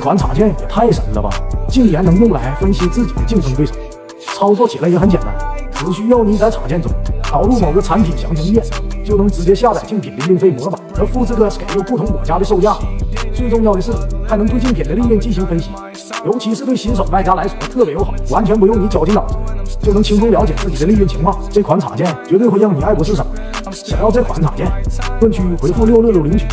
这款插件也太神了吧，竟然能用来分析自己的竞争对手。操作起来也很简单，只需要你在插件中导入某个产品详情页，就能直接下载竞品的运费模板和复制个 SKU 不同国家的售价。最重要的是，还能对竞品的利润进行分析，尤其是对新手卖家来说特别友好，完全不用你绞尽脑汁就能轻松了解自己的利润情况。这款插件绝对会让你爱不释手。想要这款插件，论区回复六六六领取。